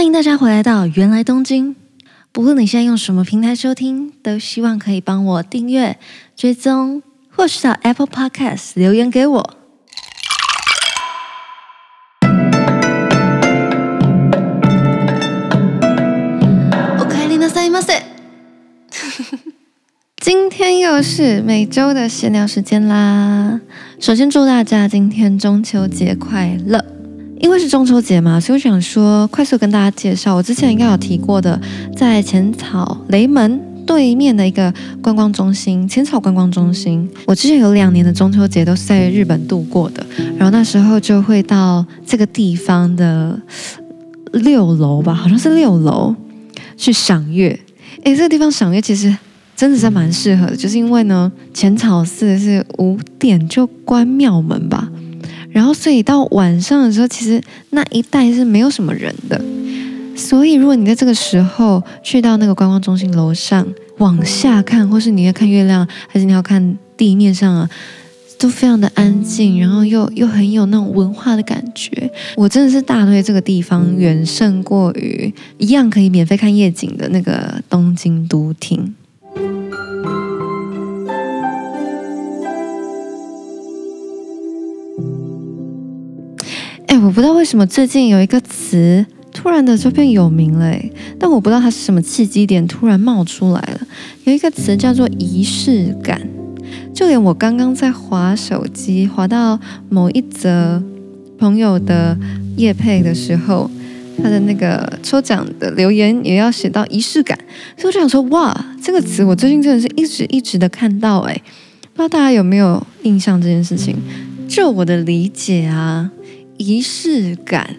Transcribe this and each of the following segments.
欢迎大家回来到芫来东京。不论你现在用什么平台收听，都希望可以帮我订阅、追踪，或是到 Apple Podcast 留言给我。おかえりなさいませ。今天又是每周的闲聊时间啦。首先祝大家今天中秋节快乐！ 因为是中秋节嘛，所以我想说，快速跟大家介绍，我之前应该有提过的，在浅草雷门对面的一个观光中心——浅草观光中心。我之前有两年的中秋节都是在日本度过的，然后那时候就会到这个地方的六楼吧，好像是六楼去赏月。诶，这个地方赏月其实真的是蛮适合的，就是因为呢，浅草寺是五点就关庙门吧。然后，所以到晚上的时候，其实那一带是没有什么人的。所以，如果你在这个时候去到那个观光中心楼上往下看，或是你要看月亮，还是你要看地面上啊，都非常的安静，然后又又很有那种文化的感觉。我真的是大推这个地方，远胜过于一样可以免费看夜景的那个东京都厅。我不知道为什么最近有一个词突然的就变有名了，但我不知道它是什么契机点突然冒出来了。有一个词叫做仪式感，就连我刚刚在滑手机滑到某一则朋友的夜配的时候，他的那个抽奖的留言也要写到仪式感，所以我就想说，哇，这个词我最近真的是一直一直的看到，哎，不知道大家有没有印象这件事情？就我的理解啊。仪式感，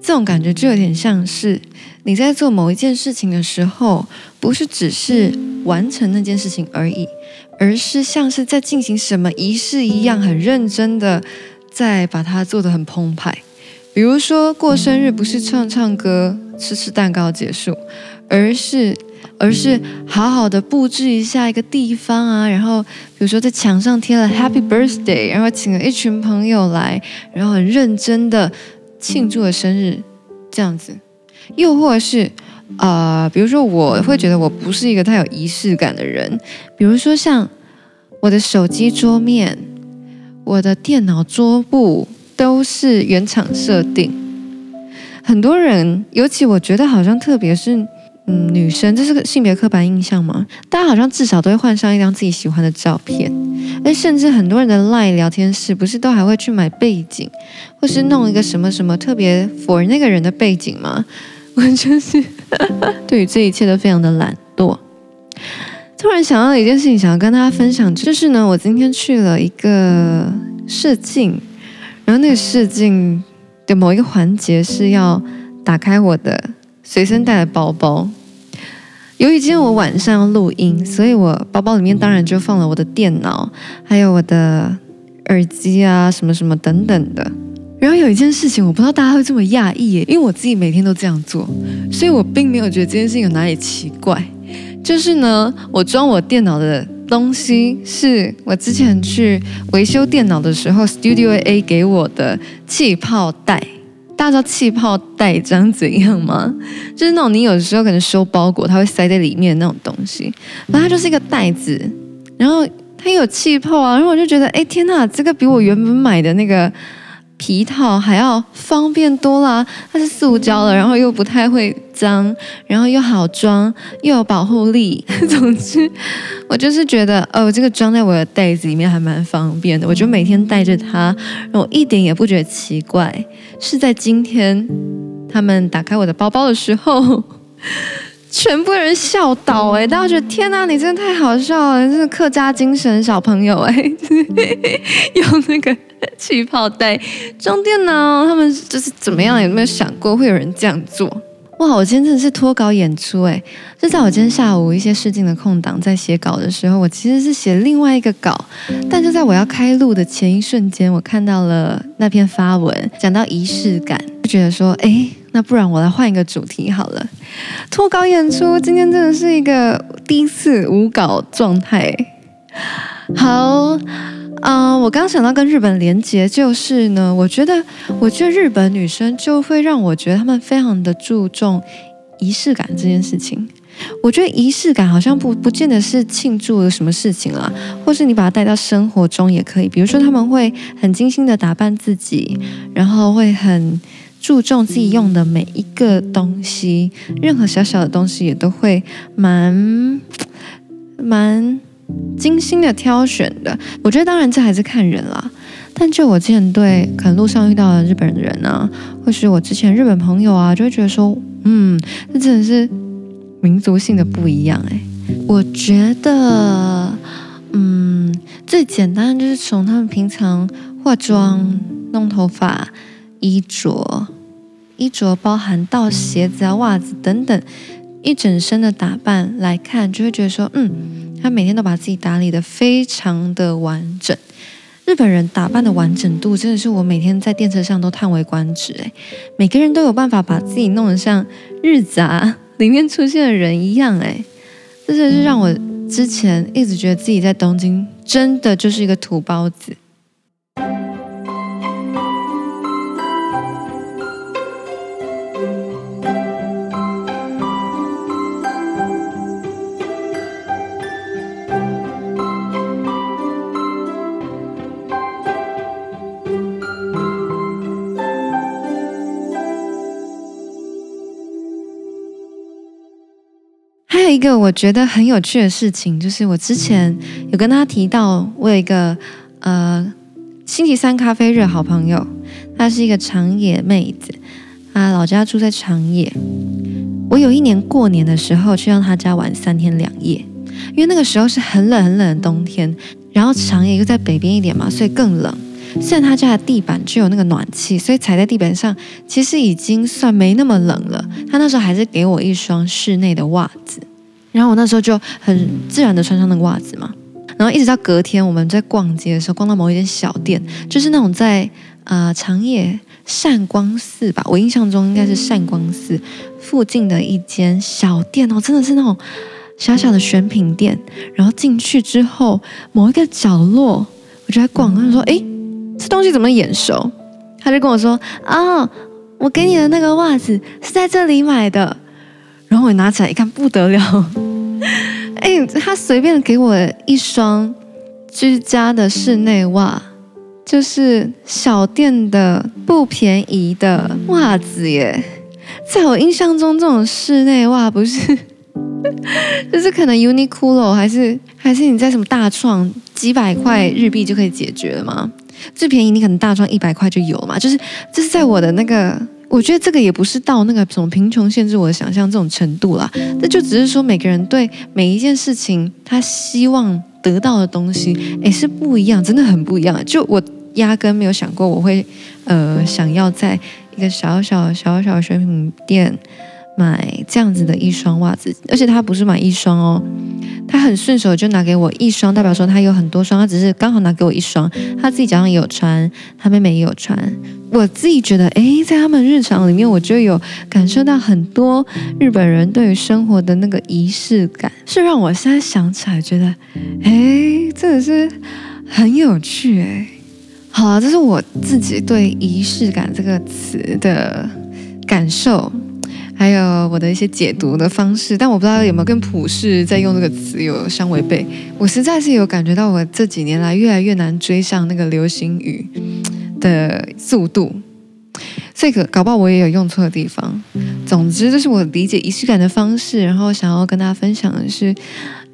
这种感觉就有点像是你在做某一件事情的时候，不是只是完成那件事情而已，而是像是在进行什么仪式一样，很认真的在把它做得很澎湃。比如说过生日，不是唱唱歌、吃吃蛋糕结束，而是。而是好好的布置一下一个地方啊，然后比如说在墙上贴了 Happy Birthday，然后请了一群朋友来，然后很认真的庆祝了生日，这样子。又或者是啊、呃，比如说我会觉得我不是一个太有仪式感的人，比如说像我的手机桌面、我的电脑桌布都是原厂设定。很多人，尤其我觉得好像特别是。嗯，女生这是个性别刻板印象吗？大家好像至少都会换上一张自己喜欢的照片，哎，甚至很多人的 LINE 聊天室不是都还会去买背景，或是弄一个什么什么特别 for 那个人的背景吗？我就是对于这一切都非常的懒惰。突然想到一件事情，想要跟大家分享，就是呢，我今天去了一个试镜，然后那个试镜的某一个环节是要打开我的。随身带的包包，由于今天我晚上要录音，所以我包包里面当然就放了我的电脑，还有我的耳机啊，什么什么等等的。然后有一件事情，我不知道大家会这么讶异耶，因为我自己每天都这样做，所以我并没有觉得这件事情有哪里奇怪。就是呢，我装我电脑的东西是我之前去维修电脑的时候，Studio A 给我的气泡袋。大家知道气泡袋长怎样吗？就是那种你有的时候可能收包裹，它会塞在里面的那种东西。然后它就是一个袋子，然后它有气泡啊。然后我就觉得，哎，天哪，这个比我原本买的那个皮套还要方便多了。它是塑胶的，然后又不太会脏，然后又好装，又有保护力。总之，我就是觉得，哦，这个装在我的袋子里面还蛮方便的。我就每天带着它，我一点也不觉得奇怪。是在今天，他们打开我的包包的时候，全部人笑倒哎！大家觉得天哪，你真的太好笑了，这是客家精神小朋友哎，用那个。气泡袋装电脑，他们就是怎么样？有没有想过会有人这样做？哇！我今天真的是脱稿演出诶，就在我今天下午一些试镜的空档，在写稿的时候，我其实是写另外一个稿，但就在我要开录的前一瞬间，我看到了那篇发文，讲到仪式感，就觉得说，哎，那不然我来换一个主题好了。脱稿演出，今天真的是一个第一次无稿状态。好。嗯、我刚想到跟日本连结，就是呢，我觉得，我觉得日本女生就会让我觉得她们非常的注重仪式感这件事情。我觉得仪式感好像不不见得是庆祝什么事情啦，或是你把它带到生活中也可以。比如说他们会很精心的打扮自己，然后会很注重自己用的每一个东西，任何小小的东西也都会蛮蛮精心的挑选的。我觉得当然这还是看人啦，但就我之前对可能路上遇到的日本人啊，或是我之前日本朋友啊，就会觉得说，嗯，这真的是。民族性的不一样哎，我觉得，嗯，最简单就是从他们平常化妆、弄头发、衣着、衣着包含到鞋子啊、袜子等等一整身的打扮来看，就会觉得说，嗯，他每天都把自己打理的非常的完整。日本人打扮的完整度真的是我每天在电车上都叹为观止诶，每个人都有办法把自己弄得像日杂。里面出现的人一样诶，这就是让我之前一直觉得自己在东京真的就是一个土包子。一个我觉得很有趣的事情，就是我之前有跟他提到，我有一个呃星期三咖啡日好朋友，她是一个长野妹子，她老家住在长野。我有一年过年的时候去到她家玩三天两夜，因为那个时候是很冷很冷的冬天，然后长野又在北边一点嘛，所以更冷。虽然他家的地板就有那个暖气，所以踩在地板上其实已经算没那么冷了。他那时候还是给我一双室内的袜子，然后我那时候就很自然的穿上那个袜子嘛。然后一直到隔天我们在逛街的时候，逛到某一间小店，就是那种在呃长野善光寺吧，我印象中应该是善光寺附近的一间小店哦，真的是那种小小的选品店。然后进去之后，某一个角落，我就在逛，他就说：“哎。”这东西怎么眼熟？他就跟我说：“啊、哦，我给你的那个袜子是在这里买的。”然后我拿起来一看，不得了！哎，他随便给我一双居家的室内袜，就是小店的不便宜的袜子耶。在我印象中，这种室内袜不是，就是可能 Uniqlo 还是还是你在什么大创几百块日币就可以解决了吗？最便宜你可能大创一百块就有嘛，就是就是在我的那个，我觉得这个也不是到那个什么贫穷限制我的想象这种程度啦，那就只是说每个人对每一件事情他希望得到的东西，诶，是不一样，真的很不一样。就我压根没有想过我会呃想要在一个小小小小的选品店买这样子的一双袜子，而且他不是买一双哦。他很顺手就拿给我一双，代表说他有很多双，他只是刚好拿给我一双，他自己脚上也有穿，他妹妹也有穿。我自己觉得，诶，在他们日常里面，我就有感受到很多日本人对于生活的那个仪式感，是让我现在想起来觉得，诶，真的是很有趣诶。好啊，这是我自己对仪式感这个词的感受。还有我的一些解读的方式，但我不知道有没有跟普世在用这个词有相违背。我实在是有感觉到，我这几年来越来越难追上那个流行语的速度，所以可搞不好我也有用错的地方。总之，这是我理解仪式感的方式。然后想要跟大家分享的是，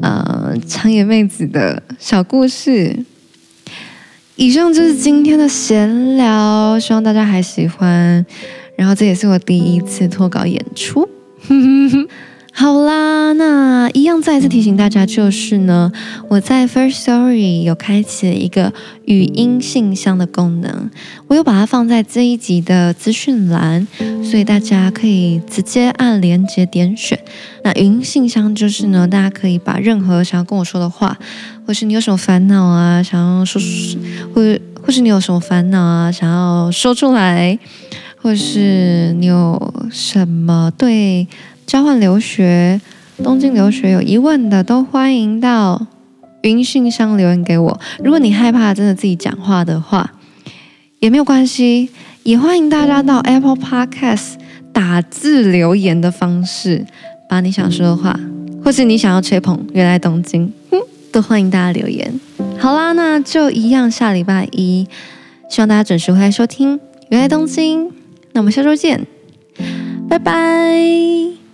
呃，长野妹子的小故事。以上就是今天的闲聊，希望大家还喜欢。然后这也是我第一次脱稿演出，好啦，那一样再次提醒大家，就是呢，我在 First Story 有开启了一个语音信箱的功能，我有把它放在这一集的资讯栏，所以大家可以直接按连结点选。那语音信箱就是呢，大家可以把任何想要跟我说的话，或是你有什么烦恼啊，想要说，或或是你有什么烦恼啊，想要说出来。或是你有什么对交换留学、东京留学有疑问的，都欢迎到云信箱留言给我。如果你害怕真的自己讲话的话，也没有关系，也欢迎大家到 Apple Podcast 打字留言的方式，把你想说的话，或是你想要吹捧原来东京，都欢迎大家留言。好啦，那就一样，下礼拜一，希望大家准时回来收听原来东京。那我们下周见，拜拜。